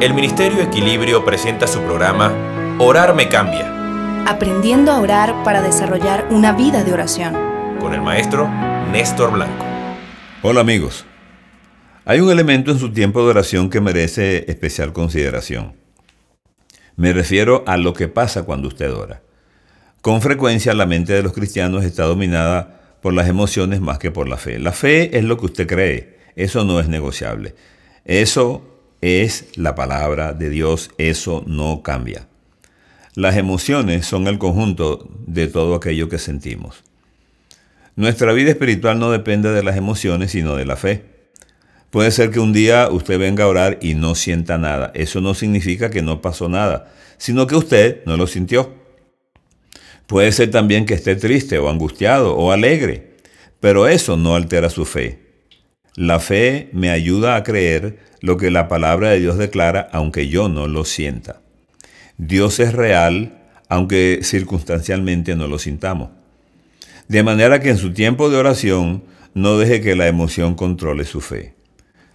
el Ministerio Equilibrio presenta su programa Orar me cambia, Aprendiendo a orar para desarrollar una vida de oración. con el maestro Néstor Blanco. Hola amigos. Hay un elemento en su tiempo de oración que merece especial consideración. Me refiero a lo que pasa cuando usted ora. Con frecuencia la mente de los cristianos está dominada por las emociones más que por la fe. La fe es lo que usted cree, eso no es negociable. Eso es la palabra de Dios, eso no cambia. Las emociones son el conjunto de todo aquello que sentimos. Nuestra vida espiritual no depende de las emociones, sino de la fe. Puede ser que un día usted venga a orar y no sienta nada. Eso no significa que no pasó nada, sino que usted no lo sintió. Puede ser también que esté triste o angustiado o alegre, pero eso no altera su fe. La fe me ayuda a creer lo que la palabra de Dios declara, aunque yo no lo sienta. Dios es real, aunque circunstancialmente no lo sintamos. De manera que en su tiempo de oración no deje que la emoción controle su fe.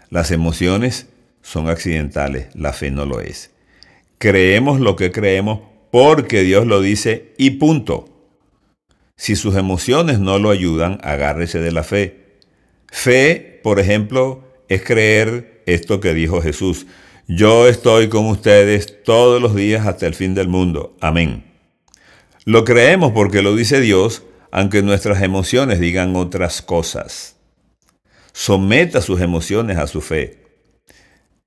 Las emociones son accidentales, la fe no lo es. Creemos lo que creemos porque Dios lo dice y punto. Si sus emociones no lo ayudan, agárrese de la fe. Fe, por ejemplo, es creer esto que dijo Jesús. Yo estoy con ustedes todos los días hasta el fin del mundo. Amén. Lo creemos porque lo dice Dios, aunque nuestras emociones digan otras cosas. Someta sus emociones a su fe.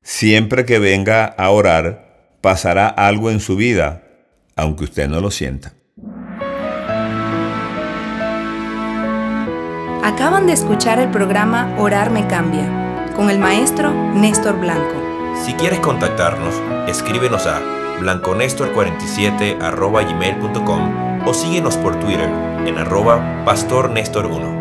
Siempre que venga a orar, pasará algo en su vida, aunque usted no lo sienta. Acaban de escuchar el programa Orar me cambia con el maestro Néstor Blanco. Si quieres contactarnos, escríbenos a blanconestor47 gmail.com o síguenos por Twitter en arroba pastornestor1.